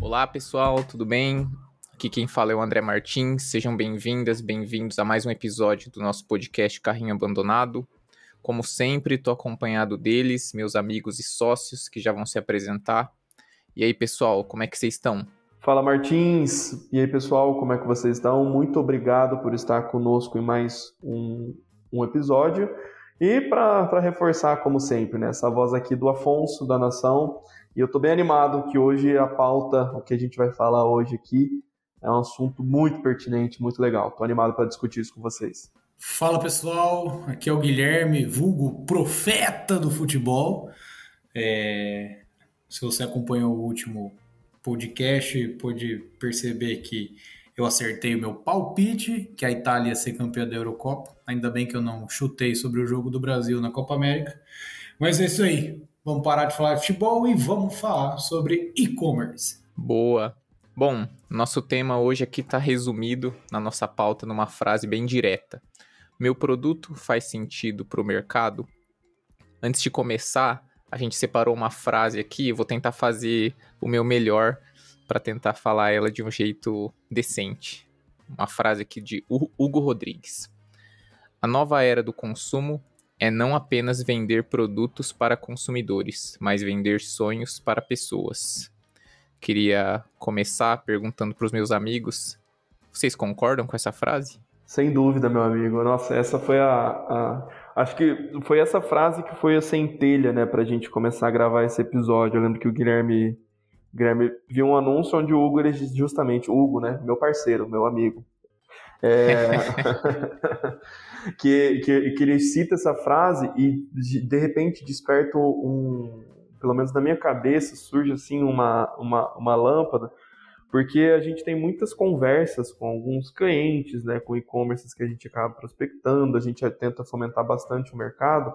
Olá pessoal, tudo bem? Aqui quem fala é o André Martins. Sejam bem-vindas, bem-vindos a mais um episódio do nosso podcast Carrinho Abandonado. Como sempre, estou acompanhado deles, meus amigos e sócios que já vão se apresentar. E aí, pessoal, como é que vocês estão? Fala Martins, e aí pessoal, como é que vocês estão? Muito obrigado por estar conosco em mais um, um episódio. E para reforçar, como sempre, né, essa voz aqui do Afonso, da Nação, e eu estou bem animado que hoje a pauta, o que a gente vai falar hoje aqui, é um assunto muito pertinente, muito legal. Estou animado para discutir isso com vocês. Fala pessoal, aqui é o Guilherme, vulgo profeta do futebol. É... Se você acompanhou o último podcast, pôde perceber que eu acertei o meu palpite, que a Itália ia ser campeã da Eurocopa. Ainda bem que eu não chutei sobre o jogo do Brasil na Copa América. Mas é isso aí. Vamos parar de falar de futebol e vamos falar sobre e-commerce. Boa. Bom, nosso tema hoje aqui está resumido na nossa pauta numa frase bem direta. Meu produto faz sentido para o mercado? Antes de começar, a gente separou uma frase aqui, eu vou tentar fazer o meu melhor para tentar falar ela de um jeito decente. Uma frase aqui de Hugo Rodrigues. A nova era do consumo é não apenas vender produtos para consumidores, mas vender sonhos para pessoas. Queria começar perguntando para os meus amigos: vocês concordam com essa frase? Sem dúvida, meu amigo. Nossa, essa foi a, a, Acho que foi essa frase que foi a centelha, né, pra gente começar a gravar esse episódio. Eu lembro que o Guilherme, Guilherme viu um anúncio onde o Hugo, ele justamente, Hugo, né, meu parceiro, meu amigo, é... que, que, que ele cita essa frase e de, repente desperta um, pelo menos na minha cabeça, surge assim uma, uma, uma lâmpada porque a gente tem muitas conversas com alguns clientes, né, com e-commerces que a gente acaba prospectando, a gente tenta fomentar bastante o mercado,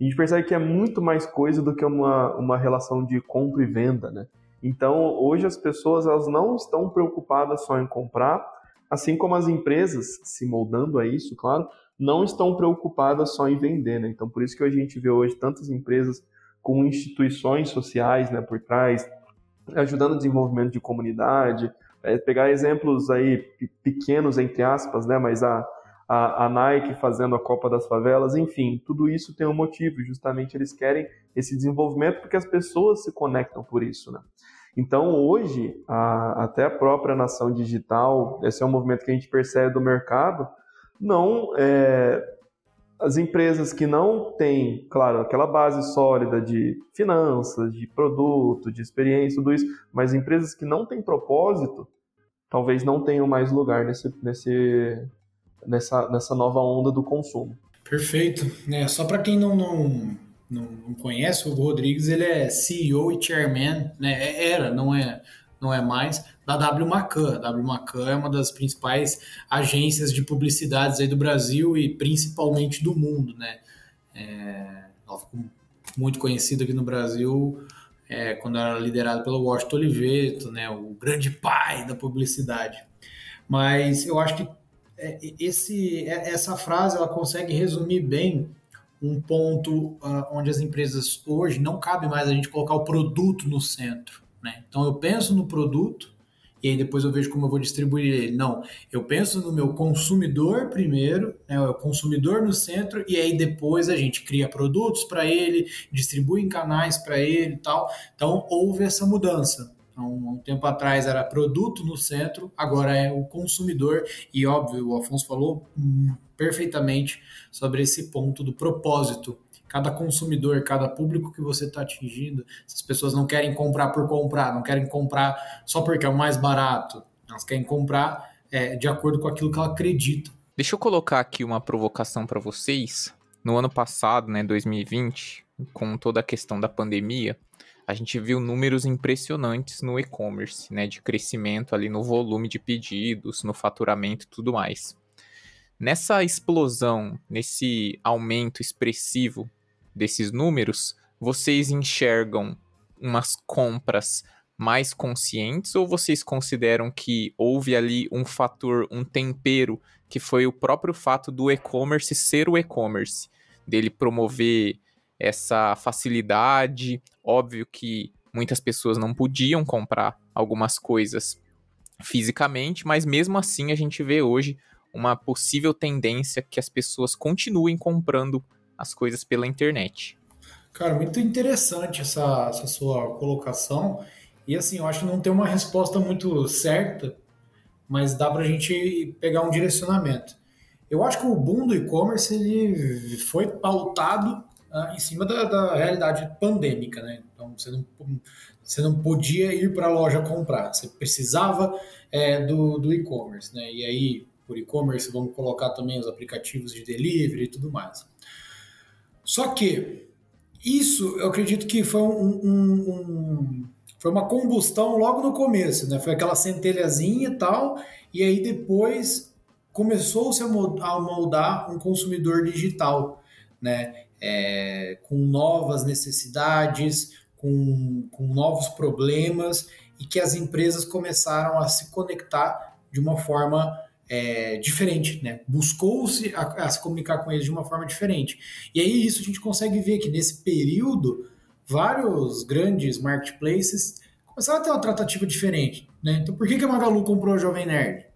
a gente percebe que é muito mais coisa do que uma, uma relação de compra e venda, né? Então, hoje as pessoas elas não estão preocupadas só em comprar, assim como as empresas, se moldando a isso, claro, não estão preocupadas só em vender, né? Então, por isso que a gente vê hoje tantas empresas com instituições sociais, né, por trás, ajudando o desenvolvimento de comunidade, é, pegar exemplos aí pequenos, entre aspas, né, mas a, a, a, Nike fazendo a Copa das Favelas, enfim, tudo isso tem um motivo, justamente eles querem esse desenvolvimento porque as pessoas se conectam por isso, né? Então, hoje, a, até a própria nação digital, esse é um movimento que a gente percebe do mercado, não é, as empresas que não têm, claro, aquela base sólida de finanças, de produto, de experiência, tudo isso, mas empresas que não têm propósito, talvez não tenham mais lugar nesse, nesse, nessa, nessa nova onda do consumo. Perfeito. É, só para quem não, não, não, conhece, o Hugo Rodrigues ele é CEO e chairman, né? É, era, não é, não é mais, da W Macan. A W Macan é uma das principais agências de publicidades aí do Brasil e principalmente do mundo, né? É, ela ficou muito conhecida aqui no Brasil é, quando era liderada pelo Washington Oliveto, né? O grande pai da publicidade. Mas eu acho que esse, é, essa frase ela consegue resumir bem um ponto uh, onde as empresas hoje não cabe mais a gente colocar o produto no centro. Né? Então eu penso no produto e aí depois eu vejo como eu vou distribuir ele. Não, eu penso no meu consumidor primeiro, né, o consumidor no centro, e aí depois a gente cria produtos para ele, distribui em canais para ele e tal. Então houve essa mudança. Então, um tempo atrás era produto no centro, agora é o consumidor, e óbvio, o Afonso falou perfeitamente sobre esse ponto do propósito cada consumidor, cada público que você está atingindo, essas pessoas não querem comprar por comprar, não querem comprar só porque é o mais barato, elas querem comprar é, de acordo com aquilo que ela acredita. Deixa eu colocar aqui uma provocação para vocês. No ano passado, né, 2020, com toda a questão da pandemia, a gente viu números impressionantes no e-commerce, né, de crescimento ali no volume de pedidos, no faturamento e tudo mais. Nessa explosão, nesse aumento expressivo desses números, vocês enxergam umas compras mais conscientes ou vocês consideram que houve ali um fator, um tempero, que foi o próprio fato do e-commerce ser o e-commerce, dele promover essa facilidade. Óbvio que muitas pessoas não podiam comprar algumas coisas fisicamente, mas mesmo assim a gente vê hoje uma possível tendência que as pessoas continuem comprando as coisas pela internet. Cara, muito interessante essa, essa sua colocação. E assim, eu acho que não tem uma resposta muito certa, mas dá para a gente pegar um direcionamento. Eu acho que o boom do e-commerce ele foi pautado em cima da, da, realidade pandêmica, né? Então você não, você não podia ir para a loja comprar, você precisava é, do, do e-commerce, né? E aí, por e-commerce, vamos colocar também os aplicativos de delivery e tudo mais. Só que isso eu acredito que foi um, um, um foi uma combustão logo no começo, né? Foi aquela centelhazinha e tal, e aí depois começou-se a moldar um consumidor digital, né? É, com novas necessidades, com, com novos problemas, e que as empresas começaram a se conectar de uma forma é, diferente, né? Buscou-se a, a, se comunicar com eles de uma forma diferente. E aí isso a gente consegue ver que nesse período vários grandes marketplaces começaram a ter uma tratativa diferente, né? Então por que, que a Magalu comprou o Jovem Nerd?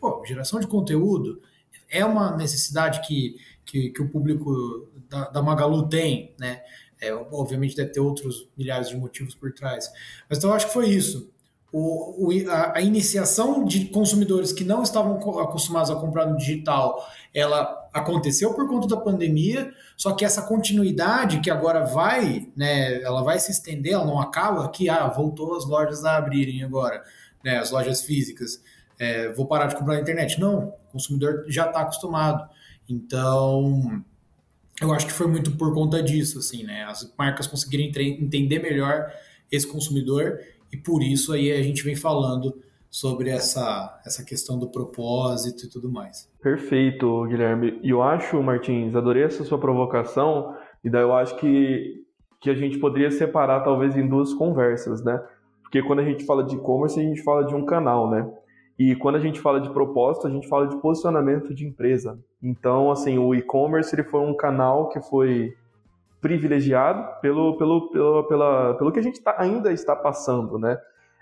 Pô, geração de conteúdo é uma necessidade que, que, que o público da, da, Magalu tem, né? É, obviamente deve ter outros milhares de motivos por trás. Mas então eu acho que foi isso o, o, a, a, iniciação de consumidores que não estavam acostumados a comprar no digital, ela aconteceu por conta da pandemia, só que essa continuidade que agora vai, né, ela vai se estender, ela não acaba que, ah, voltou as lojas a abrirem agora, né, as lojas físicas, é, vou parar de comprar na internet. Não, o consumidor já está acostumado. Então, eu acho que foi muito por conta disso, assim, né, as marcas conseguirem entender melhor esse consumidor e por isso aí a gente vem falando sobre essa, essa questão do propósito e tudo mais. Perfeito, Guilherme. E eu acho, Martins, adorei essa sua provocação, e daí eu acho que, que a gente poderia separar talvez em duas conversas, né? Porque quando a gente fala de e-commerce, a gente fala de um canal, né? E quando a gente fala de propósito, a gente fala de posicionamento de empresa. Então, assim, o e-commerce ele foi um canal que foi privilegiado pelo, pelo, pelo, pela, pelo que a gente tá, ainda está passando, né?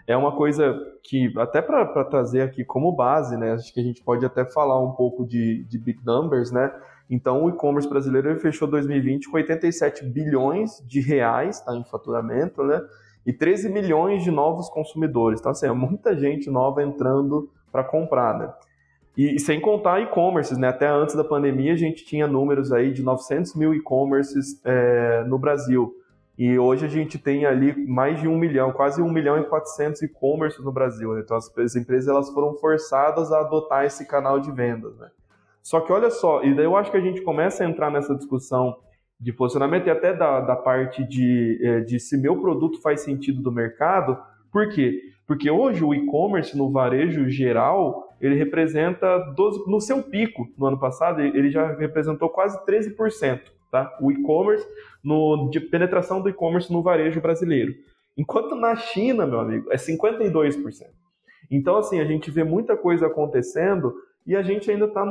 É uma coisa que, até para trazer aqui como base, né? Acho que a gente pode até falar um pouco de, de big numbers, né? Então, o e-commerce brasileiro fechou 2020 com 87 bilhões de reais tá, em faturamento, né? E 13 milhões de novos consumidores. Então, assim, é muita gente nova entrando para comprar, né? E, e sem contar e-commerces, né? Até antes da pandemia a gente tinha números aí de 900 mil e-commerces é, no Brasil. E hoje a gente tem ali mais de um milhão, quase um milhão e quatrocentos e-commerces no Brasil. Né? Então as, as, empresas elas foram forçadas a adotar esse canal de vendas. Né? Só que olha só, e daí eu acho que a gente começa a entrar nessa discussão de posicionamento e até da, da parte de, é, de se meu produto faz sentido do mercado. Por quê? Porque hoje o e-commerce no varejo geral ele representa 12, no seu pico no ano passado, ele já representou quase 13%, tá? O e-commerce no de penetração do e-commerce no varejo brasileiro. Enquanto na China, meu amigo, é 52%. Então assim, a gente vê muita coisa acontecendo e a gente ainda está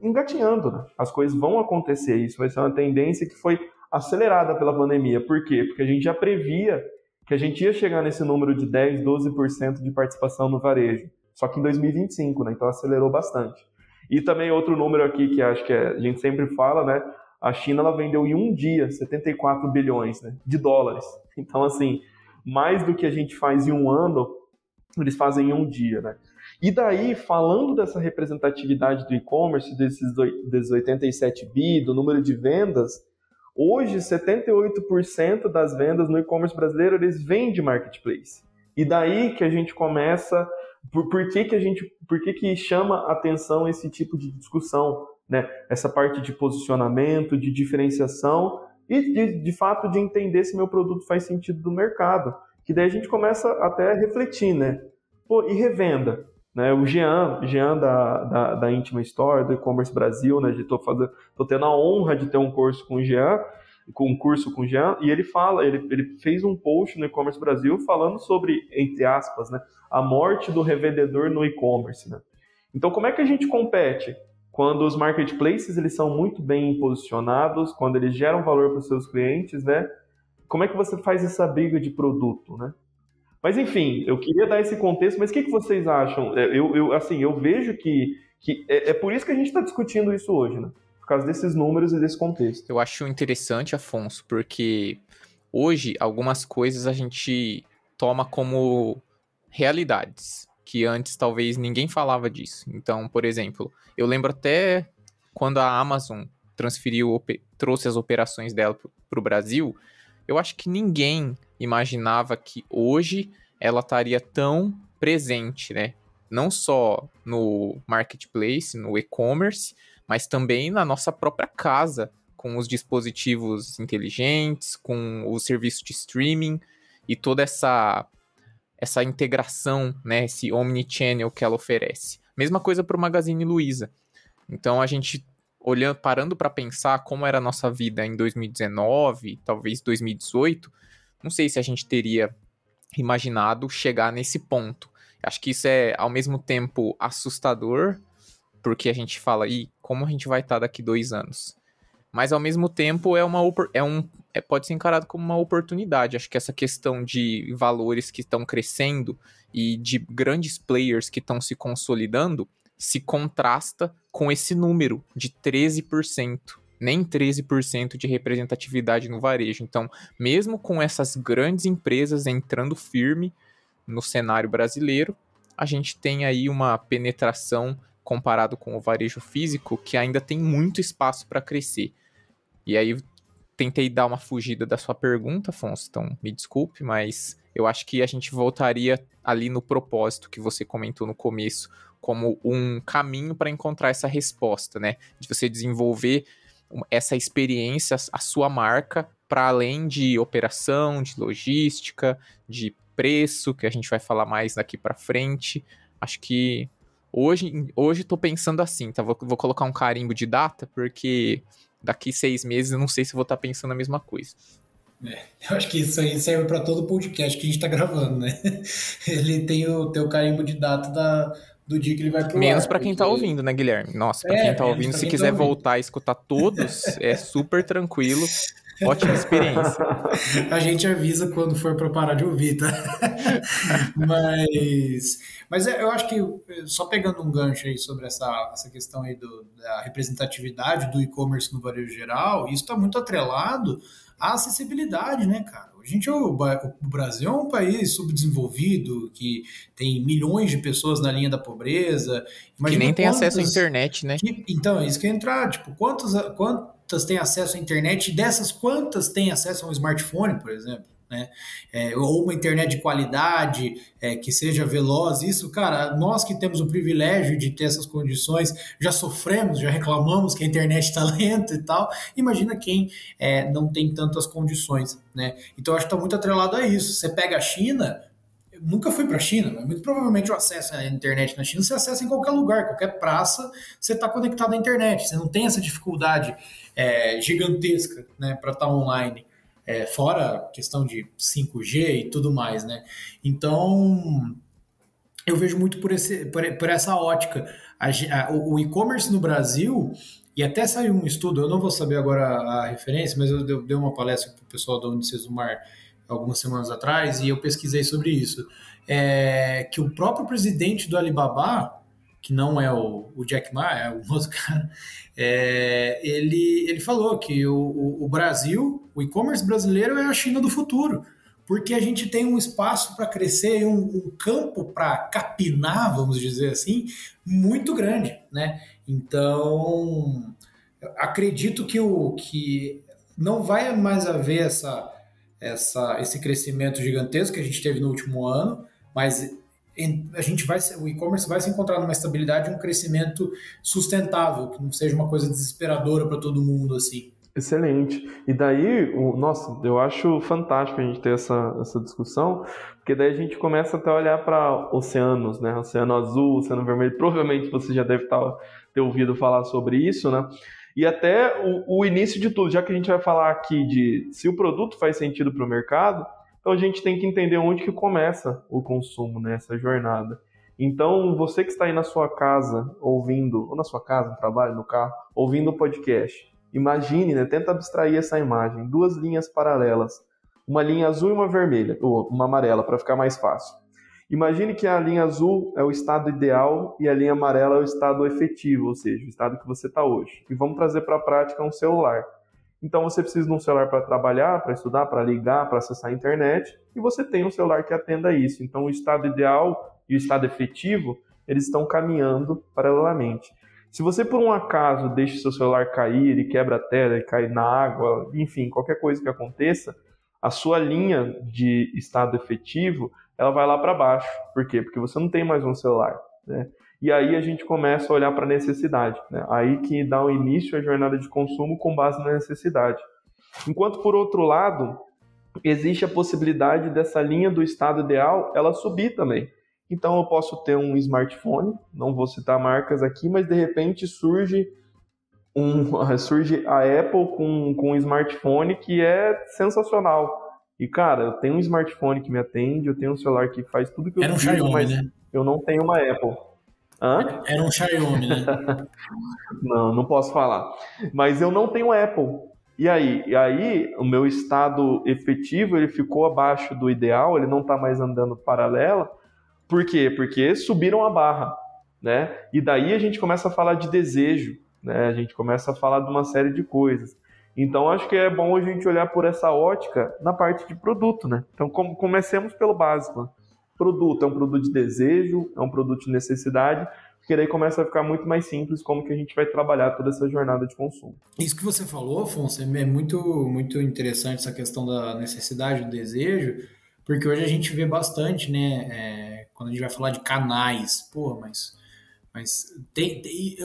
engatinhando, né? As coisas vão acontecer, isso vai ser uma tendência que foi acelerada pela pandemia. Por quê? Porque a gente já previa que a gente ia chegar nesse número de 10, 12% de participação no varejo só que em 2025, né? Então acelerou bastante. E também outro número aqui que acho que é, a gente sempre fala, né? A China ela vendeu em um dia 74 bilhões né, de dólares. Então, assim, mais do que a gente faz em um ano, eles fazem em um dia, né? E daí, falando dessa representatividade do e-commerce, desses, desses 87 bi, do número de vendas, hoje 78% das vendas no e-commerce brasileiro eles vêm de marketplace. E daí que a gente começa por, por que, que a gente, por que, que chama atenção esse tipo de discussão, né? Essa parte de posicionamento, de diferenciação e de, de fato de entender se meu produto faz sentido do mercado. Que daí a gente começa até a refletir, né? Pô, e revenda? Né, o Jean, Jean da, da, da Intima Store, do e-commerce Brasil, né, estou tendo a honra de ter um curso com o Jean, com um curso com o Jean, e ele fala, ele, ele fez um post no e-commerce Brasil falando sobre, entre aspas, né, a morte do revendedor no e-commerce. Né? Então, como é que a gente compete? quando os marketplaces eles são muito bem posicionados, quando eles geram valor para os seus clientes, né? Como é que você faz essa briga de produto, né? Mas enfim, eu queria dar esse contexto, mas o que, que vocês acham? É, eu, eu, assim, eu vejo que, que é, é por isso que a gente está discutindo isso hoje, né? Por causa desses números e desse contexto. Eu acho interessante, Afonso, porque hoje algumas coisas a gente toma como realidades, que antes talvez ninguém falava disso. Então, por exemplo, eu lembro até quando a Amazon transferiu, trouxe as operações dela para o Brasil, eu acho que ninguém imaginava que hoje ela estaria tão presente, né? Não só no marketplace, no e-commerce, mas também na nossa própria casa, com os dispositivos inteligentes, com o serviço de streaming e toda essa essa integração, né, esse omnichannel que ela oferece. Mesma coisa para o Magazine Luiza. Então a gente olhando, parando para pensar como era a nossa vida em 2019, talvez 2018, não sei se a gente teria imaginado chegar nesse ponto. Acho que isso é ao mesmo tempo assustador, porque a gente fala, e como a gente vai estar tá daqui dois anos? Mas ao mesmo tempo é uma é um é, pode ser encarado como uma oportunidade. Acho que essa questão de valores que estão crescendo e de grandes players que estão se consolidando se contrasta com esse número de 13%. Nem 13% de representatividade no varejo. Então, mesmo com essas grandes empresas entrando firme no cenário brasileiro, a gente tem aí uma penetração comparado com o varejo físico que ainda tem muito espaço para crescer. E aí tentei dar uma fugida da sua pergunta, Afonso, então me desculpe, mas eu acho que a gente voltaria ali no propósito que você comentou no começo, como um caminho para encontrar essa resposta, né? De você desenvolver essa experiência, a sua marca, para além de operação, de logística, de preço, que a gente vai falar mais daqui para frente. Acho que hoje hoje estou pensando assim, tá? Vou, vou colocar um carimbo de data, porque daqui seis meses eu não sei se vou estar tá pensando a mesma coisa. É, eu acho que isso aí serve para todo podcast que a gente está gravando, né? Ele tem o teu carimbo de data da, do dia que ele vai pro Menos para quem tá ouvindo, né, Guilherme? Nossa, para é, quem tá ouvindo, se quiser tá voltar e escutar todos, é super tranquilo. Ótima experiência. A gente avisa quando for para parar de ouvir, tá? mas, mas é, eu acho que, só pegando um gancho aí sobre essa, essa questão aí do, da representatividade do e-commerce no varejo geral, isso está muito atrelado à acessibilidade, né, cara? A gente, o, o Brasil é um país subdesenvolvido, que tem milhões de pessoas na linha da pobreza. Imagina que nem tem acesso à internet, né? Que, então, é isso que é entrar. Tipo, quantos, quantas têm acesso à internet? Dessas, quantas têm acesso a um smartphone, por exemplo? Né? É, ou uma internet de qualidade, é, que seja veloz. Isso, cara, nós que temos o privilégio de ter essas condições, já sofremos, já reclamamos que a internet está lenta e tal. Imagina quem é, não tem tantas condições, né? Então, acho que está muito atrelado a isso. Você pega a China, nunca fui para a China, mas muito provavelmente o acesso à internet na China você acessa em qualquer lugar, qualquer praça, você está conectado à internet. Você não tem essa dificuldade é, gigantesca né, para estar tá online é, fora questão de 5G e tudo mais, né? Então, eu vejo muito por, esse, por, por essa ótica. A, a, o e-commerce no Brasil, e até saiu um estudo, eu não vou saber agora a, a referência, mas eu, dei uma palestra para o pessoal do Unicesumar algumas semanas atrás e eu pesquisei sobre isso. É, que o próprio presidente do Alibaba, que não é o, o Jack Ma, é um outro cara, é, ele, ele falou que o, o, o Brasil, o e-commerce brasileiro é a China do futuro, porque a gente tem um espaço para crescer, um, um campo para capinar, vamos dizer assim, muito grande, né? Então, acredito que, o, que não vai mais haver essa, essa, esse crescimento gigantesco que a gente teve no último ano, mas a gente vai o e-commerce vai se encontrar numa estabilidade um crescimento sustentável que não seja uma coisa desesperadora para todo mundo assim. Excelente. E daí o nossa eu acho fantástico a gente ter essa, essa discussão porque daí a gente começa até a olhar para oceanos né? Oceano azul oceano vermelho provavelmente você já deve tá, ter ouvido falar sobre isso né? E até o, o início de tudo já que a gente vai falar aqui de se o produto faz sentido para o mercado então a gente tem que entender onde que começa o consumo nessa jornada. Então, você que está aí na sua casa ouvindo, ou na sua casa, no trabalho, no carro, ouvindo o podcast, imagine, né, tenta abstrair essa imagem, duas linhas paralelas, uma linha azul e uma vermelha, ou uma amarela, para ficar mais fácil. Imagine que a linha azul é o estado ideal e a linha amarela é o estado efetivo, ou seja, o estado que você está hoje. E vamos trazer para a prática um celular. Então você precisa de um celular para trabalhar, para estudar, para ligar, para acessar a internet, e você tem um celular que atenda isso. Então o estado ideal e o estado efetivo, eles estão caminhando paralelamente. Se você por um acaso deixa seu celular cair e quebra a tela e cai na água, enfim, qualquer coisa que aconteça, a sua linha de estado efetivo, ela vai lá para baixo. Por quê? Porque você não tem mais um celular, né? E aí a gente começa a olhar para a necessidade. Né? Aí que dá o início à jornada de consumo com base na necessidade. Enquanto, por outro lado, existe a possibilidade dessa linha do estado ideal ela subir também. Então eu posso ter um smartphone, não vou citar marcas aqui, mas de repente surge um, surge a Apple com, com um smartphone que é sensacional. E cara, eu tenho um smartphone que me atende, eu tenho um celular que faz tudo que eu Era um preciso, Xiaomi, mas né? eu não tenho uma Apple. Hã? Era um Xiaomi, né? não, não posso falar. Mas eu não tenho Apple. E aí? E aí, o meu estado efetivo, ele ficou abaixo do ideal, ele não está mais andando paralela. Por quê? Porque subiram a barra, né? E daí a gente começa a falar de desejo, né? A gente começa a falar de uma série de coisas. Então, acho que é bom a gente olhar por essa ótica na parte de produto, né? Então, comecemos pelo básico produto é um produto de desejo, é um produto de necessidade, porque daí começa a ficar muito mais simples como que a gente vai trabalhar toda essa jornada de consumo. Isso que você falou, Afonso, é muito, muito interessante essa questão da necessidade, do desejo, porque hoje a gente vê bastante, né, é, quando a gente vai falar de canais, pô, mas, mas tem, tem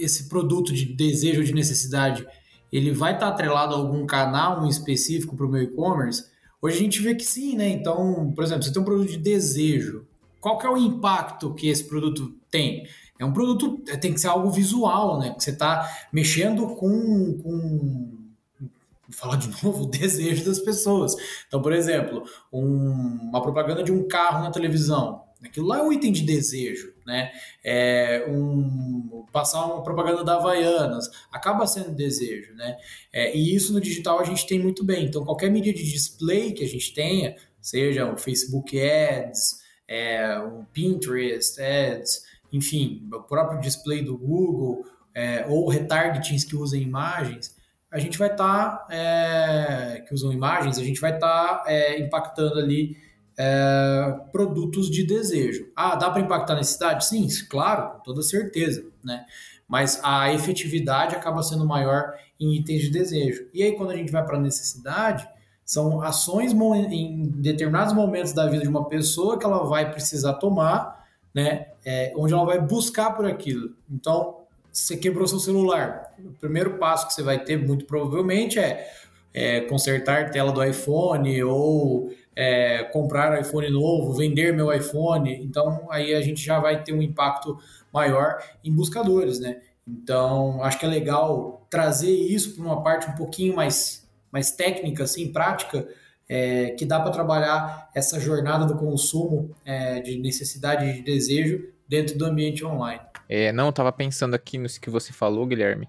esse produto de desejo, de necessidade, ele vai estar atrelado a algum canal específico para o meu e-commerce? Hoje a gente vê que sim, né? Então, por exemplo, você tem um produto de desejo. Qual que é o impacto que esse produto tem? É um produto, tem que ser algo visual, né? Que você está mexendo com, com vou falar de novo, o desejo das pessoas. Então, por exemplo, um, uma propaganda de um carro na televisão. Aquilo lá é um item de desejo, né? É um, passar uma propaganda da Havaianas acaba sendo desejo, né? É, e isso no digital a gente tem muito bem. Então, qualquer mídia de display que a gente tenha, seja o Facebook Ads, é, o Pinterest Ads, enfim, o próprio display do Google, é, ou retargetings que usam imagens, a gente vai estar, tá, é, que usam imagens, a gente vai estar tá, é, impactando ali é, produtos de desejo. Ah, dá para impactar na cidade? Sim, claro, com toda certeza, né? Mas a efetividade acaba sendo maior em itens de desejo. E aí, quando a gente vai para a necessidade, são ações em determinados momentos da vida de uma pessoa que ela vai precisar tomar, né? É, onde ela vai buscar por aquilo. Então, você quebrou seu celular. O primeiro passo que você vai ter, muito provavelmente, é, é consertar tela do iPhone ou é, comprar iPhone novo, vender meu iPhone. Então, aí a gente já vai ter um impacto maior em buscadores, né? Então, acho que é legal trazer isso para uma parte um pouquinho mais, mais técnica, assim, prática, é, que dá para trabalhar essa jornada do consumo é, de necessidade de desejo dentro do ambiente online. É, não, estava pensando aqui no que você falou, Guilherme,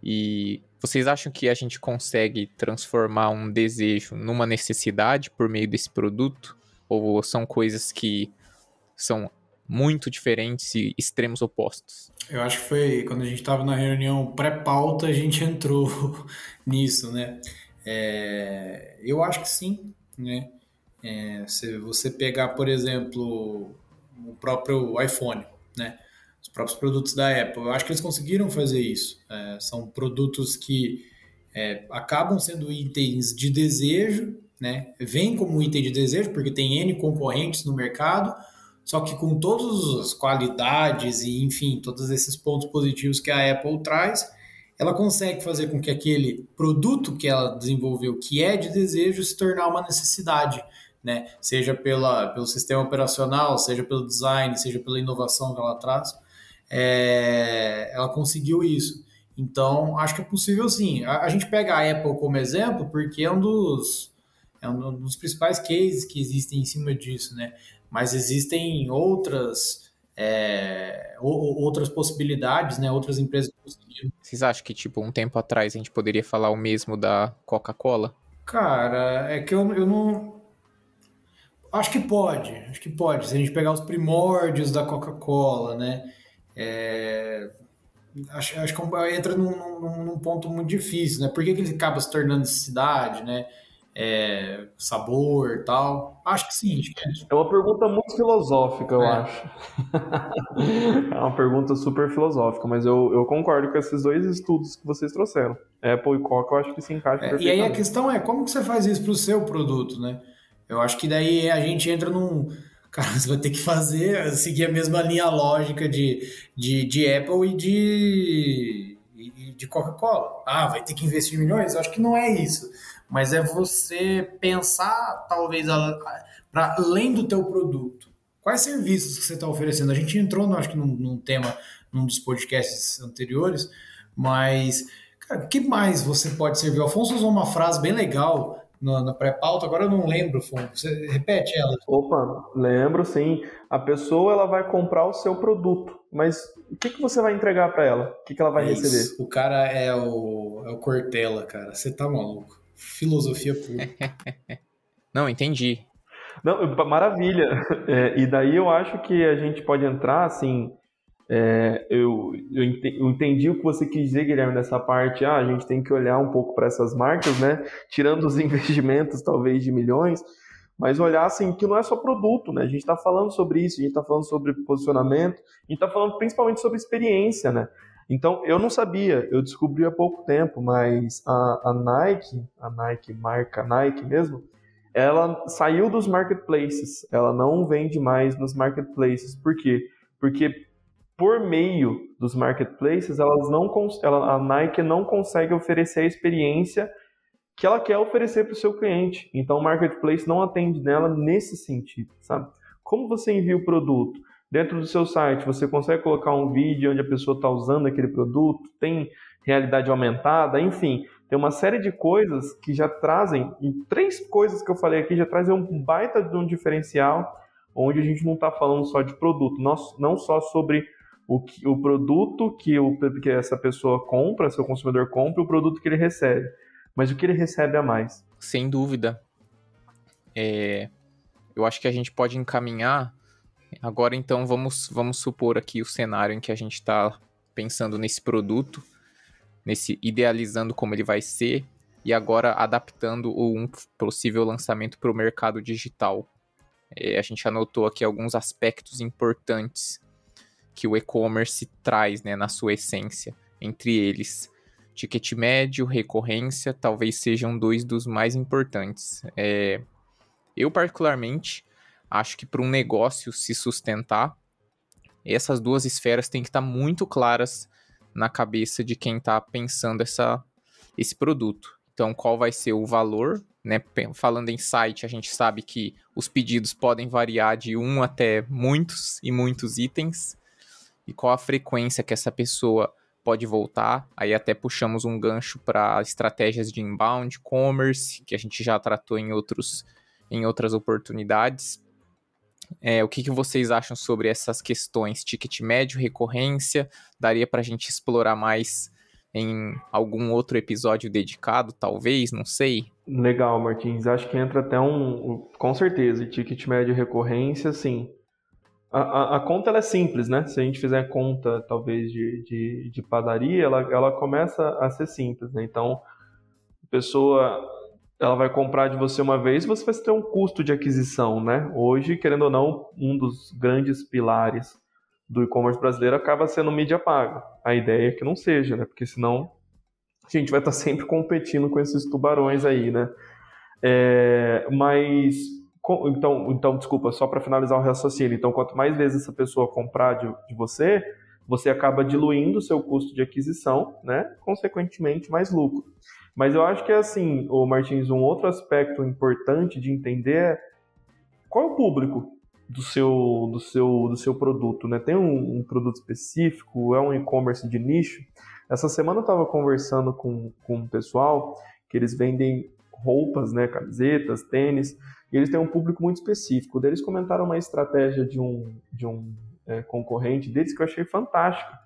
e vocês acham que a gente consegue transformar um desejo numa necessidade por meio desse produto? Ou são coisas que são muito diferentes e extremos opostos? Eu acho que foi quando a gente estava na reunião pré-pauta, a gente entrou nisso, né? É, eu acho que sim, né? É, se você pegar, por exemplo, o próprio iPhone, né? Os próprios produtos da Apple. Eu acho que eles conseguiram fazer isso. É, são produtos que é, acabam sendo itens de desejo, né? Vem como item de desejo, porque tem N concorrentes no mercado, só que com todas as qualidades e, enfim, todos esses pontos positivos que a Apple traz, ela consegue fazer com que aquele produto que ela desenvolveu, que é de desejo, se tornar uma necessidade. Né? Seja pela, pelo sistema operacional, seja pelo design, seja pela inovação que ela traz é, ela conseguiu isso. Então, acho que é possível sim. A, a, gente pega a Apple como exemplo porque é um dos é um dos principais cases que existem em cima disso, né? Mas existem outras é, outras possibilidades, né? Outras empresas conseguiram. Vocês acham que tipo um tempo atrás a gente poderia falar o mesmo da Coca-Cola? Cara, é que eu, eu não acho que pode, acho que pode. Se a gente pegar os primórdios da Coca-Cola, né? É, acho, acho que entra num, num, num, ponto muito difícil, né? Por que, que ele acaba se tornando cidade, né? É, sabor tal? Acho que sim. É. é uma pergunta muito filosófica, eu é. acho. é uma pergunta super filosófica, mas eu, eu concordo com esses dois estudos que vocês trouxeram. Apple e Coca, eu acho que se encaixa é, E aí a questão é, como que você faz isso para o seu produto, né? Eu acho que daí a gente entra num Cara, você vai ter que fazer, seguir a mesma linha lógica de, de, de Apple e de, de Coca-Cola. Ah, vai ter que investir milhões? Eu acho que não é isso. Mas é você pensar, talvez, para além do teu produto. Quais serviços que você está oferecendo? A gente entrou, acho que, num, num tema, num dos podcasts anteriores, mas o que mais você pode servir? O Afonso usou uma frase bem legal na, na pré-pauta, agora eu não lembro, Fon. Você repete ela. Opa, lembro sim. A pessoa ela vai comprar o seu produto, mas o que, que você vai entregar para ela? O que, que ela vai é receber? Isso. O cara é o, é o Cortella, cara. Você tá maluco. Filosofia pura. não, entendi. Não, maravilha. É, e daí eu acho que a gente pode entrar assim é, eu, eu, entendi o que você quis dizer, Guilherme, nessa parte. Ah, a gente tem que olhar um pouco para essas marcas, né? Tirando os investimentos, talvez, de milhões, mas olhar assim que não é só produto, né? A gente está falando sobre isso, a gente está falando sobre posicionamento, a gente está falando principalmente sobre experiência, né? Então, eu não sabia, eu descobri há pouco tempo, mas a, a Nike, a Nike, marca Nike mesmo, ela saiu dos marketplaces, ela não vende mais nos marketplaces. Por quê? Porque por meio dos marketplaces, elas não ela, a Nike não consegue oferecer a experiência que ela quer oferecer para o seu cliente. Então, o marketplace não atende nela nesse sentido, sabe? Como você envia o produto? Dentro do seu site, você consegue colocar um vídeo onde a pessoa está usando aquele produto, tem realidade aumentada, enfim, tem uma série de coisas que já trazem, e três coisas que eu falei aqui já trazem um baita de um diferencial, onde a gente não está falando só de produto, não só sobre o, que, o produto que, o, que essa pessoa compra, seu consumidor compra, o produto que ele recebe. Mas o que ele recebe a mais. Sem dúvida. É, eu acho que a gente pode encaminhar. Agora, então, vamos, vamos supor aqui o cenário em que a gente está pensando nesse produto, nesse idealizando como ele vai ser, e agora adaptando um possível lançamento para o mercado digital. É, a gente anotou aqui alguns aspectos importantes que o e-commerce traz né, na sua essência. Entre eles, ticket médio, recorrência, talvez sejam dois dos mais importantes. É, eu, particularmente, acho que para um negócio se sustentar, essas duas esferas têm que estar muito claras na cabeça de quem está pensando essa, esse produto. Então, qual vai ser o valor? Né? Falando em site, a gente sabe que os pedidos podem variar de um até muitos e muitos itens e qual a frequência que essa pessoa pode voltar. Aí até puxamos um gancho para estratégias de inbound commerce, que a gente já tratou em, outros, em outras oportunidades. É, o que, que vocês acham sobre essas questões? Ticket médio, recorrência? Daria para a gente explorar mais em algum outro episódio dedicado, talvez? Não sei. Legal, Martins. Acho que entra até um. Com certeza, ticket médio recorrência, sim. A, a, a, conta ela é simples, né? Se a gente fizer conta, talvez, de, de, de, padaria, ela, ela começa a ser simples, né? Então, a pessoa ela vai comprar de você uma vez você vai ter um custo de aquisição, né? Hoje, querendo ou não, um dos grandes pilares do e-commerce brasileiro acaba sendo mídia paga. A ideia é que não seja, né? Porque senão a gente vai estar sempre competindo com esses tubarões aí, né? É, mas então, então, desculpa, só para finalizar o raciocínio. Então, quanto mais vezes essa pessoa comprar de, de você, você acaba diluindo o seu custo de aquisição, né? Consequentemente, mais lucro. Mas eu acho que é assim, o Martins, um outro aspecto importante de entender é qual é o público do seu, do seu, do seu produto, né? Tem um, um produto específico, é um e-commerce de nicho. Essa semana eu estava conversando com, com um pessoal que eles vendem roupas, né, camisetas, tênis, e eles têm um público muito específico. Eles comentaram uma estratégia de um, de um é, concorrente deles que eu achei fantástica.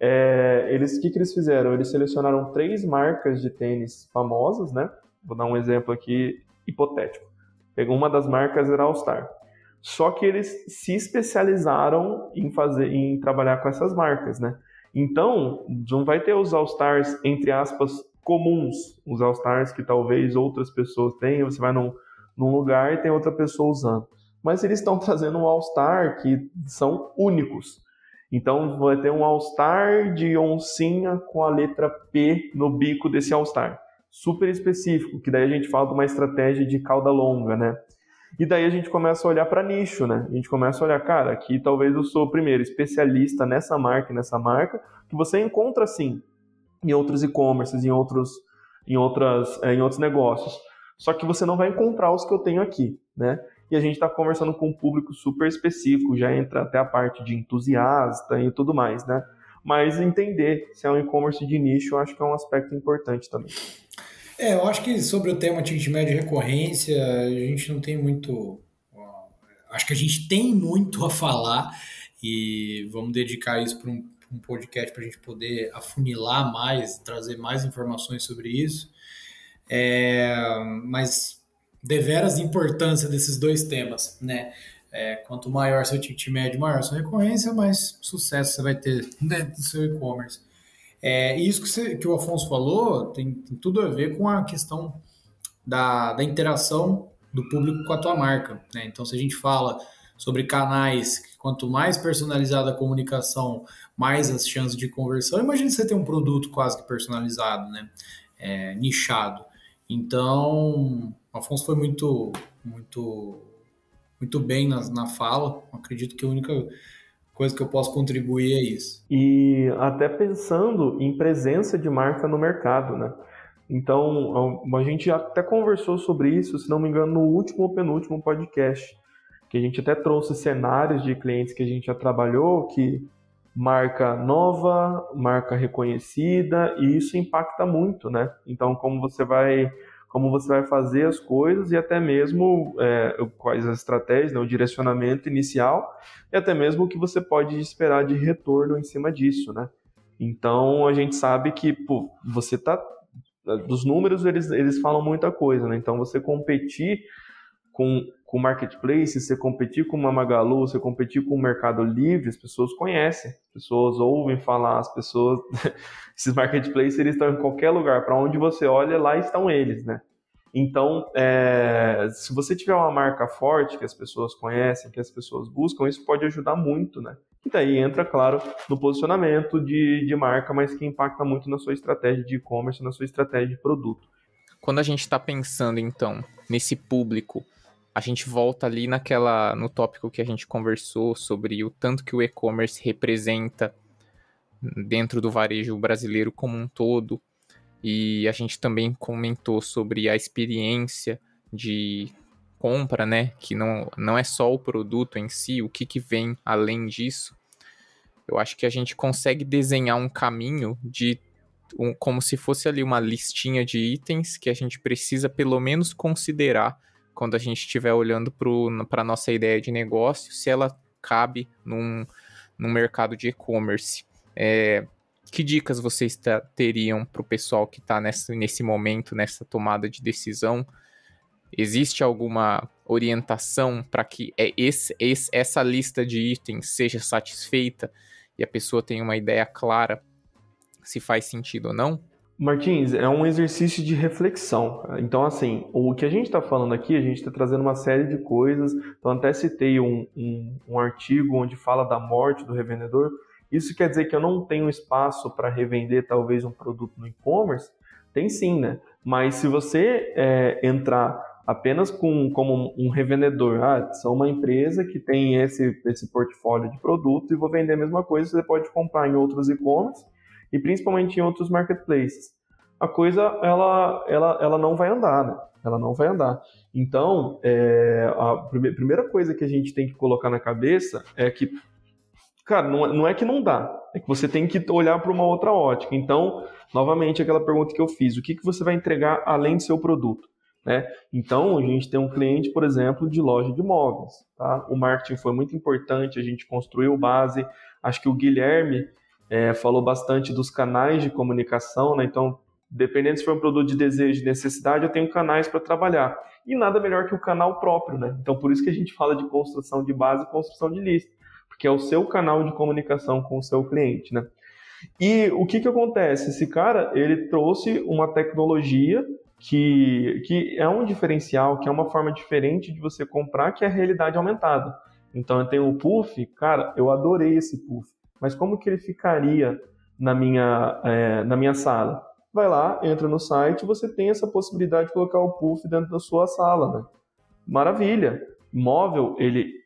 É, eles, o que, que eles fizeram? Eles selecionaram três marcas de tênis famosas, né? Vou dar um exemplo aqui hipotético. Uma das marcas era All Star. Só que eles se especializaram em fazer, em trabalhar com essas marcas, né? Então, não vai ter os All Stars entre aspas comuns, os All Stars que talvez outras pessoas tenham. Você vai num, num lugar e tem outra pessoa usando. Mas eles estão trazendo um All Star que são únicos. Então vai ter um All Star de oncinha com a letra P no bico desse All Star. Super específico, que daí a gente fala de uma estratégia de cauda longa, né? E daí a gente começa a olhar para nicho, né? A gente começa a olhar, cara, aqui talvez eu sou o primeiro especialista nessa marca, nessa marca, que você encontra sim em outros e-commerces, em outros, em outras, é, em outros negócios. Só que você não vai encontrar os que eu tenho aqui, né? E a gente está conversando com um público super específico, já entra até a parte de entusiasta e tudo mais, né? Mas entender se é um e-commerce de nicho, eu acho que é um aspecto importante também. É, eu acho que sobre o tema ticket médio recorrência, a gente não tem muito. Acho que a gente tem muito a falar e vamos dedicar isso para um, um podcast para a gente poder afunilar mais, trazer mais informações sobre isso. É, mas deveras a importância desses dois temas, né? É, quanto maior seu ticket médio, maior sua recorrência, mais sucesso você vai ter dentro do seu e-commerce. É, isso que, você, que, o Afonso falou tem, tem, tudo a ver com a questão da, da interação do público com a tua marca. Né? Então, se a gente fala sobre canais, quanto mais personalizada a comunicação, mais as chances de conversão. Imagina você ter um produto quase que personalizado, né? É, nichado. Então, Afonso foi muito, muito, muito bem na, na fala. Acredito que a única coisa que eu posso contribuir é isso. E até pensando em presença de marca no mercado, né? Então, a gente até conversou sobre isso, se não me engano, no último ou penúltimo podcast, que a gente até trouxe cenários de clientes que a gente já trabalhou, que marca nova, marca reconhecida, e isso impacta muito, né? Então, como você vai como você vai fazer as coisas e até mesmo é, quais as estratégias, né, o direcionamento inicial e até mesmo o que você pode esperar de retorno em cima disso, né? Então a gente sabe que pô, você tá dos números eles, eles falam muita coisa, né? Então você competir com com marketplace, você competir com uma Magalu, você competir com o Mercado Livre, as pessoas conhecem, as pessoas ouvem falar, as pessoas, esses marketplaces eles estão em qualquer lugar, para onde você olha, lá estão eles, né? Então, é, se você tiver uma marca forte que as pessoas conhecem, que as pessoas buscam, isso pode ajudar muito, né? E daí entra, claro, no posicionamento de, de marca, mas que impacta muito na sua estratégia de e-commerce, na sua estratégia de produto. Quando a gente está pensando, então, nesse público a gente volta ali naquela no tópico que a gente conversou sobre o tanto que o e-commerce representa dentro do varejo brasileiro como um todo. E a gente também comentou sobre a experiência de compra, né? Que não, não é só o produto em si, o que, que vem além disso. Eu acho que a gente consegue desenhar um caminho de um, como se fosse ali uma listinha de itens que a gente precisa pelo menos considerar quando a gente estiver olhando para a nossa ideia de negócio, se ela cabe num, num mercado de e-commerce. É, que dicas vocês teriam para o pessoal que está nesse momento, nessa tomada de decisão? Existe alguma orientação para que é esse, esse, essa lista de itens seja satisfeita e a pessoa tenha uma ideia clara se faz sentido ou não? Martins, é um exercício de reflexão. Então, assim, o que a gente está falando aqui, a gente está trazendo uma série de coisas. Então, até citei um, um, um, artigo onde fala da morte do revendedor. Isso quer dizer que eu não tenho espaço para revender talvez um produto no e-commerce? Tem sim, né? Mas se você é, entrar apenas com, como um revendedor, ah, sou uma empresa que tem esse, esse portfólio de produto e vou vender a mesma coisa, você pode comprar em outros e-commerce e principalmente em outros marketplaces. A coisa ela, ela, ela não vai andar, né? Ela não vai andar. Então, é, a primeira coisa que a gente tem que colocar na cabeça é que, cara, não, é, não é que não dá, é que você tem que olhar para uma outra ótica. Então, novamente, aquela pergunta que eu fiz: o que, que você vai entregar além do seu produto? Né? Então, a gente tem um cliente, por exemplo, de loja de imóveis. Tá? O marketing foi muito importante, a gente construiu base. Acho que o Guilherme é, falou bastante dos canais de comunicação, né? então, dependendo se for um produto de desejo, de necessidade, eu tenho canais para trabalhar. E nada melhor que o canal próprio. Né? Então, por isso que a gente fala de construção de base e construção de lista, porque é o seu canal de comunicação com o seu cliente. Né? E o que, que acontece? Esse cara ele trouxe uma tecnologia que, que é um diferencial, que é uma forma diferente de você comprar, que é a realidade aumentada. Então eu tenho o Puff, cara, eu adorei esse Puff, mas como que ele ficaria na minha, é, na minha sala? Vai lá, entra no site, você tem essa possibilidade de colocar o Puff dentro da sua sala, né? Maravilha! Móvel, ele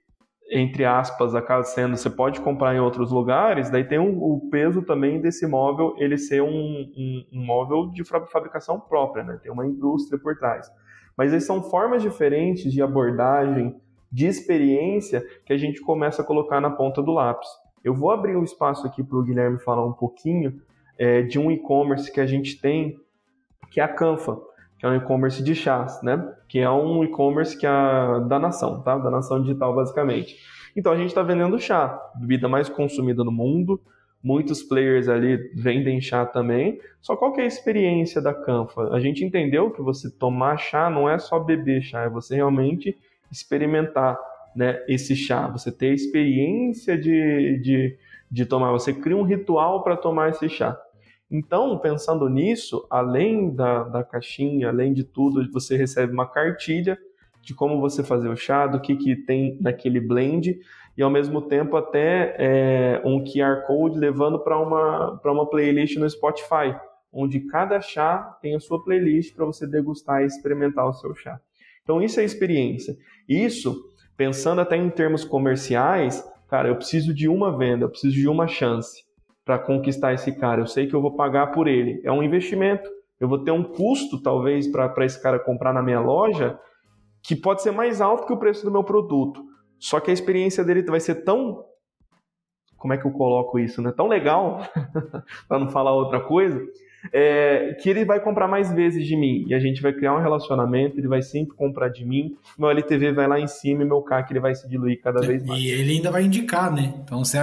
entre aspas, acaba sendo, você pode comprar em outros lugares, daí tem o peso também desse móvel, ele ser um, um, um, móvel de fabricação própria, né? Tem uma indústria por trás. Mas são formas diferentes de abordagem, de experiência, que a gente começa a colocar na ponta do lápis. Eu vou abrir um espaço aqui para o Guilherme falar um pouquinho é, de um e-commerce que a gente tem, que é a Canfa que é um e-commerce de chás, né? Que é um e-commerce que é da nação, tá? Da nação digital, basicamente. Então a gente está vendendo chá, bebida mais consumida no mundo. Muitos players ali vendem chá também. Só qual que é a experiência da Canfa? A gente entendeu que você tomar chá não é só beber chá, é você realmente experimentar né, esse chá. Você ter a experiência de, de, de tomar. Você cria um ritual para tomar esse chá. Então, pensando nisso, além da, da caixinha, além de tudo, você recebe uma cartilha de como você fazer o chá, do que, que tem naquele blend, e ao mesmo tempo até é, um QR Code levando para uma, uma playlist no Spotify, onde cada chá tem a sua playlist para você degustar e experimentar o seu chá. Então, isso é experiência. Isso, pensando até em termos comerciais, cara, eu preciso de uma venda, eu preciso de uma chance para conquistar esse cara. Eu sei que eu vou pagar por ele. É um investimento. Eu vou ter um custo, talvez, para esse cara comprar na minha loja, que pode ser mais alto que o preço do meu produto. Só que a experiência dele vai ser tão. Como é que eu coloco isso? Né? Tão legal, para não falar outra coisa, é, que ele vai comprar mais vezes de mim e a gente vai criar um relacionamento, ele vai sempre comprar de mim, meu LTV vai lá em cima e meu CAC ele vai se diluir cada vez mais. E ele ainda vai indicar, né? Então você,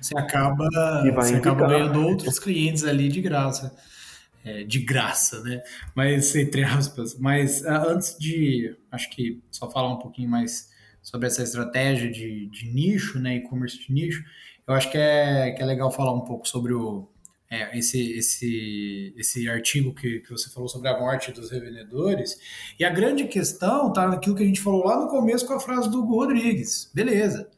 você acaba, você acaba ganhando outros clientes ali de graça. É, de graça, né? Mas entre aspas. Mas ah, antes de, acho que só falar um pouquinho mais sobre essa estratégia de, de nicho, né? E-commerce de nicho, eu acho que é, que é legal falar um pouco sobre o, é, esse, esse, esse artigo que, que você falou sobre a morte dos revendedores. E a grande questão está naquilo que a gente falou lá no começo com a frase do Hugo Rodrigues. Beleza.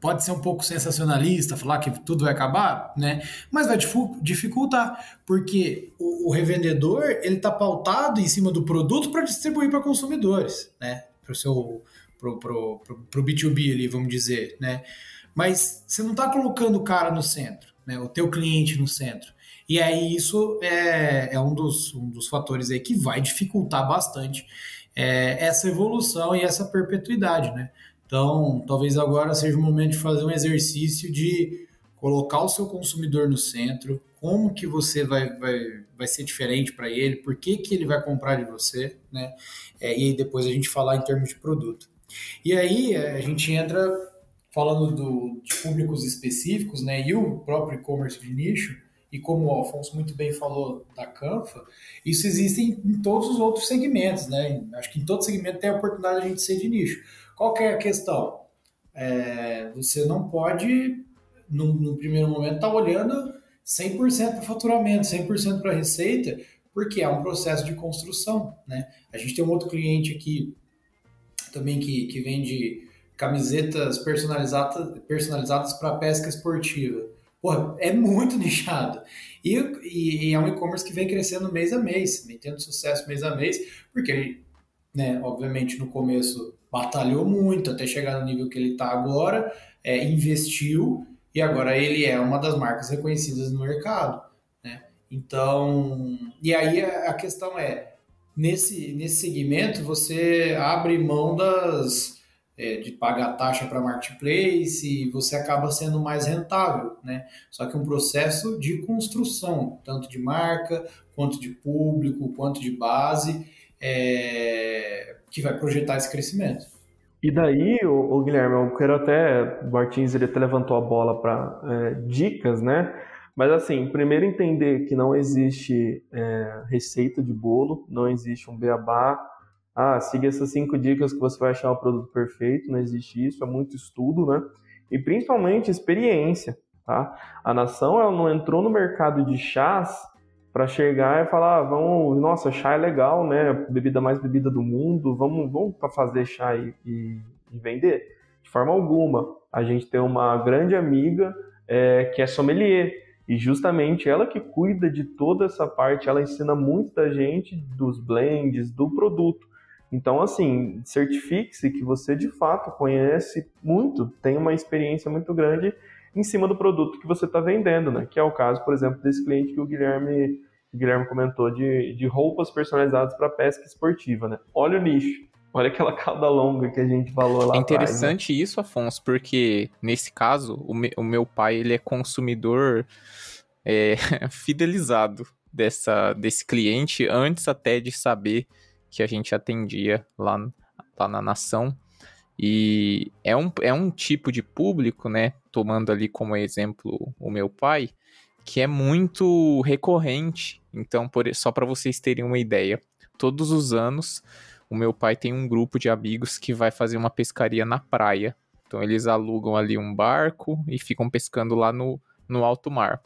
Pode ser um pouco sensacionalista, falar que tudo vai acabar, né? Mas vai dificultar, porque o, o revendedor ele está pautado em cima do produto para distribuir para consumidores, né? Para o seu pro, pro, pro, pro B2B ali, vamos dizer, né? Mas você não está colocando o cara no centro né, o teu cliente no centro. E aí isso é, é um, dos, um dos fatores aí que vai dificultar bastante é, essa evolução e essa perpetuidade, né? Então, talvez agora seja o momento de fazer um exercício de colocar o seu consumidor no centro, como que você vai, vai, vai ser diferente para ele, por que, que ele vai comprar de você, né? É, e aí depois a gente falar em termos de produto. E aí a gente entra falando do, de públicos específicos, né, e o próprio e-commerce de nicho, e como o Alfonso muito bem falou da Canfa, isso existe em, em, todos os outros segmentos, né? Acho que em todo segmento tem a oportunidade de a gente ser de nicho. Qual é a questão? É, você não pode, no, no primeiro momento, estar tá olhando 100% para faturamento, 100% para receita, porque é um processo de construção, né? A gente tem um outro cliente aqui também que, que vende camisetas personalizadas personalizadas para pesca esportiva. Porra, é muito nichado. E, e, e é um e-commerce que vem crescendo mês a mês, vem tendo sucesso mês a mês, porque né, obviamente, no começo batalhou muito até chegar no nível que ele está agora, é, investiu e agora ele é uma das marcas reconhecidas no mercado. Né? Então, e aí a questão é, nesse, nesse segmento você abre mão das é, de pagar taxa para marketplace e você acaba sendo mais rentável, né? Só que um processo de construção, tanto de marca, quanto de público, quanto de base. é, que vai projetar esse crescimento. E daí, o, o Guilherme, eu quero até, o Martins ele até levantou a bola para é, dicas, né? Mas assim, primeiro entender que não existe é, receita de bolo, não existe um beabá. Ah, siga essas cinco dicas que você vai achar o produto perfeito. Não existe isso, é muito estudo, né? E principalmente experiência, tá? A nação ela não entrou no mercado de chás para chegar e falar, ah, vamos, nossa, chá é legal, né? Bebida mais bebida do mundo, vamos, vamos para fazer chá e, e, e, vender. De forma alguma. A gente tem uma grande amiga é, que é sommelier e justamente ela que cuida de toda essa parte, ela ensina muito da gente dos blends, do produto. Então, assim, certifique-se que você de fato conhece muito, tem uma experiência muito grande em cima do produto que você está vendendo, né? Que é o caso, por exemplo, desse cliente que o Guilherme, o Guilherme comentou de, de roupas personalizadas para pesca esportiva, né? Olha o nicho. Olha aquela cauda longa que a gente falou lá. É interessante atrás, né? isso, Afonso, porque nesse caso, o, me, o meu pai ele é consumidor é, fidelizado dessa, desse cliente antes até de saber que a gente atendia lá, lá na nação. E é um, é um tipo de público, né? Tomando ali como exemplo o meu pai, que é muito recorrente. Então, por, só para vocês terem uma ideia, todos os anos o meu pai tem um grupo de amigos que vai fazer uma pescaria na praia. Então eles alugam ali um barco e ficam pescando lá no, no alto mar.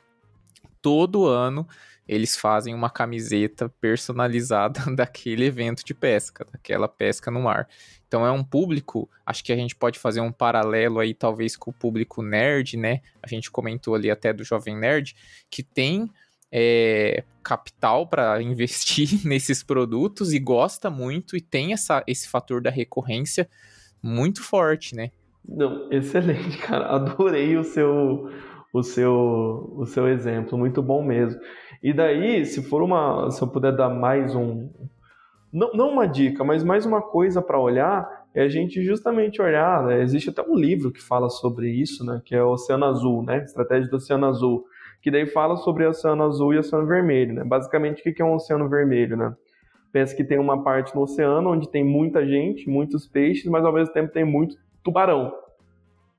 Todo ano eles fazem uma camiseta personalizada daquele evento de pesca, daquela pesca no mar. Então é um público, acho que a gente pode fazer um paralelo aí talvez com o público nerd, né? A gente comentou ali até do jovem nerd, que tem é, capital para investir nesses produtos e gosta muito e tem essa, esse fator da recorrência muito forte, né? Não, excelente, cara. Adorei o seu, o seu, o seu exemplo, muito bom mesmo. E daí, se for uma, se eu puder dar mais um, não, não uma dica, mas mais uma coisa para olhar, é a gente justamente olhar, né? existe até um livro que fala sobre isso, né? Que é o Oceano Azul, né? Estratégia do Oceano Azul que daí fala sobre o oceano azul e o oceano vermelho, né? Basicamente, o que é um oceano vermelho, né? Pensa que tem uma parte no oceano onde tem muita gente, muitos peixes, mas ao mesmo tempo tem muito tubarão.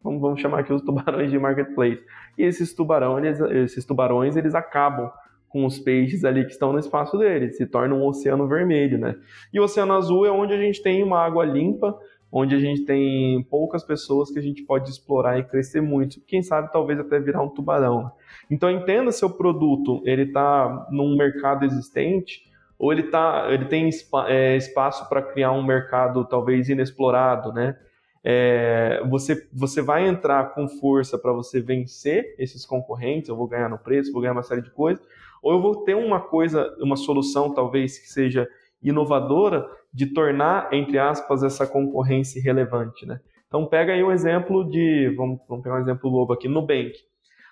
Vamos, chamar aqui os tubarões de marketplace. E esses, tubarão, eles, esses tubarões, eles acabam com os peixes ali que estão no espaço deles, se torna um oceano vermelho, né? E o oceano azul é onde a gente tem uma água limpa, onde a gente tem poucas pessoas que a gente pode explorar e crescer muito. Quem sabe talvez até virar um tubarão. Então entenda se o produto ele está num mercado existente ou ele, tá, ele tem é, espaço para criar um mercado talvez inexplorado, né? É, você, você vai entrar com força para você vencer esses concorrentes, eu vou ganhar no preço, vou ganhar uma série de coisas, ou eu vou ter uma coisa, uma solução talvez que seja inovadora de tornar, entre aspas, essa concorrência relevante, né? Então pega aí um exemplo de, vamos, vamos pegar um exemplo bobo aqui, Nubank.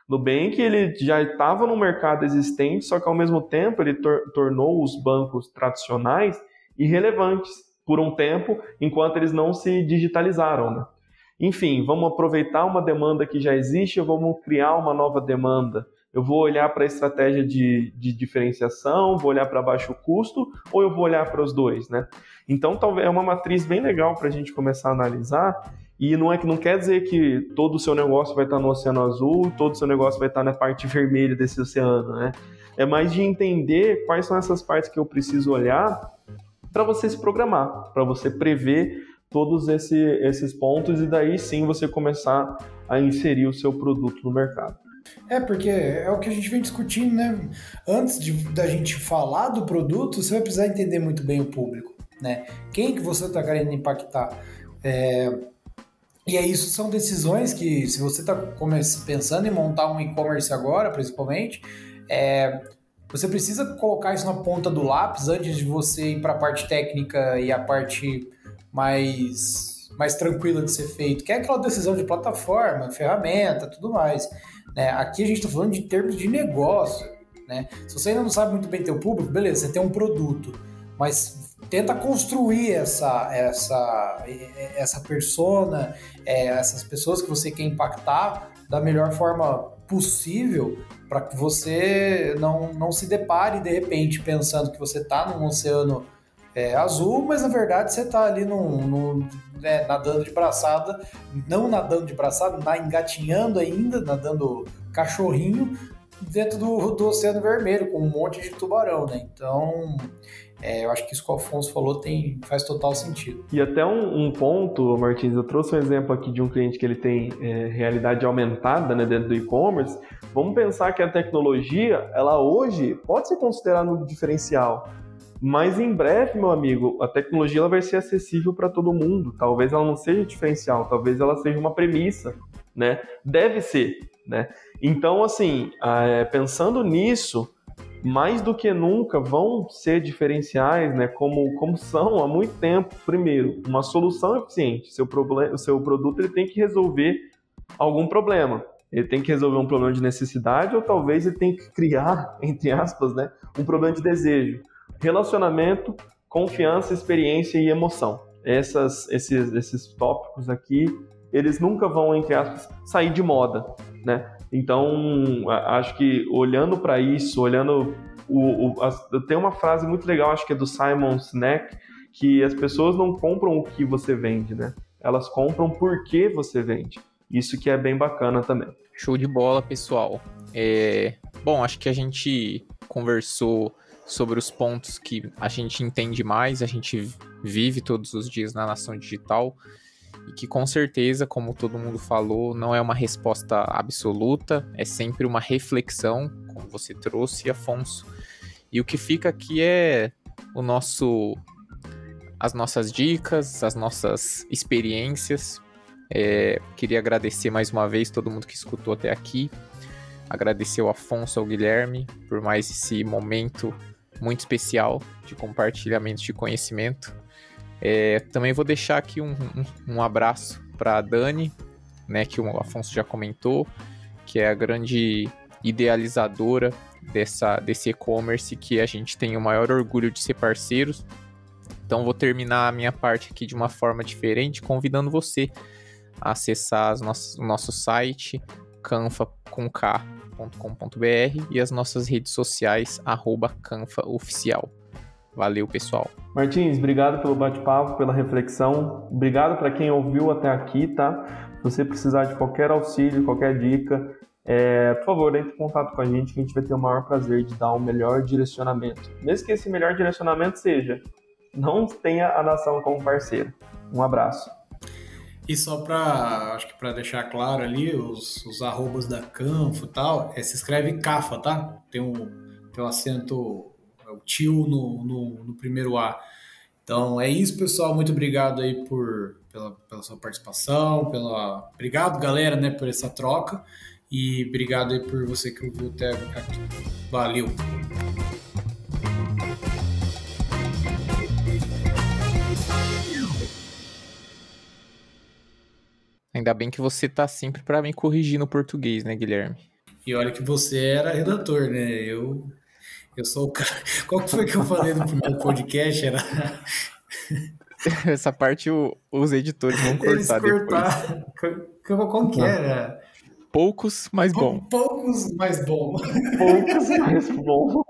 Nubank ele já estava no mercado existente, só que ao mesmo tempo ele tor tornou os bancos tradicionais irrelevantes por um tempo, enquanto eles não se digitalizaram, né? Enfim, vamos aproveitar uma demanda que já existe, vamos criar uma nova demanda eu vou olhar para a estratégia de, de diferenciação, vou olhar para baixo custo, ou eu vou olhar para os dois, né? Então, talvez é uma matriz bem legal para a gente começar a analisar. E não é que não quer dizer que todo o seu negócio vai estar no oceano azul, todo o seu negócio vai estar na parte vermelha desse oceano, né? É mais de entender quais são essas partes que eu preciso olhar para você se programar, para você prever todos esse, esses pontos e daí sim você começar a inserir o seu produto no mercado. É, porque é o que a gente vem discutindo, né? Antes de, da gente falar do produto, você vai precisar entender muito bem o público, né? Quem que você está querendo impactar? É... E aí, isso são decisões que, se você está pensando em montar um e-commerce agora, principalmente, é... você precisa colocar isso na ponta do lápis antes de você ir para a parte técnica e a parte mais mais tranquila de ser feito, que é aquela decisão de plataforma, ferramenta, tudo mais. Né? Aqui a gente está falando de termos de negócio. Né? Se você ainda não sabe muito bem teu público, beleza, você tem um produto, mas tenta construir essa essa essa persona, é, essas pessoas que você quer impactar da melhor forma possível para que você não, não se depare de repente pensando que você está num oceano é, azul, mas na verdade você está ali no, no né, nadando de braçada, não nadando de braçada, na, engatinhando ainda, nadando cachorrinho dentro do, do Oceano Vermelho, com um monte de tubarão, né? Então, é, eu acho que isso que o Alfonso falou tem, faz total sentido. E até um, um ponto, Martins, eu trouxe um exemplo aqui de um cliente que ele tem é, realidade aumentada né, dentro do e-commerce. Vamos pensar que a tecnologia, ela hoje pode ser considerada um diferencial. Mas em breve, meu amigo, a tecnologia ela vai ser acessível para todo mundo. Talvez ela não seja diferencial, talvez ela seja uma premissa, né? Deve ser, né? Então, assim, é, pensando nisso, mais do que nunca vão ser diferenciais, né? Como, como são há muito tempo. Primeiro, uma solução eficiente. Seu problema, o seu produto ele tem que resolver algum problema. Ele tem que resolver um problema de necessidade ou talvez ele tem que criar, entre aspas, né, um problema de desejo relacionamento, confiança, experiência e emoção. Essas, esses, esses tópicos aqui, eles nunca vão, entre aspas, sair de moda, né? Então, acho que olhando para isso, olhando o, o, as, tem uma frase muito legal, acho que é do Simon Sinek, que as pessoas não compram o que você vende, né? Elas compram por que você vende. Isso que é bem bacana também. Show de bola, pessoal. É... Bom, acho que a gente conversou sobre os pontos que a gente entende mais, a gente vive todos os dias na nação digital e que com certeza, como todo mundo falou, não é uma resposta absoluta, é sempre uma reflexão, como você trouxe, Afonso. E o que fica aqui é o nosso as nossas dicas, as nossas experiências. É, queria agradecer mais uma vez todo mundo que escutou até aqui. Agradecer ao Afonso, ao Guilherme, por mais esse momento muito especial de compartilhamento de conhecimento. É, também vou deixar aqui um, um, um abraço para a Dani, né, que o Afonso já comentou, que é a grande idealizadora dessa, desse e-commerce que a gente tem o maior orgulho de ser parceiros. Então vou terminar a minha parte aqui de uma forma diferente, convidando você a acessar nossas, o nosso site canfa com K canfa.com.br e as nossas redes sociais, arroba canfaoficial. Valeu, pessoal. Martins, obrigado pelo bate-papo, pela reflexão. Obrigado para quem ouviu até aqui, tá? Se você precisar de qualquer auxílio, qualquer dica, é, por favor, entre em contato com a gente que a gente vai ter o maior prazer de dar o um melhor direcionamento. Mesmo que esse melhor direcionamento seja não tenha a nação como parceiro. Um abraço. E só para, acho que para deixar claro ali, os, os arrobas da Canfo e tal, é, se escreve Cafa, tá? Tem um, tem um acento, é o tio no, no, no, primeiro A. Então é isso, pessoal. Muito obrigado aí por, pela, pela sua participação, pela... Obrigado, galera, né, por essa troca. E obrigado aí por você que ouviu até aqui. Valeu! Ainda bem que você tá sempre para me corrigir no português, né, Guilherme? E olha que você era redator, né? Eu, eu sou o cara. Qual que foi que eu falei no primeiro podcast? Era. Essa parte o, os editores vão cortar Eles cortar. Depois. Como que era? Poucos, mais bom. Poucos, mais bom. Poucos, mais bom.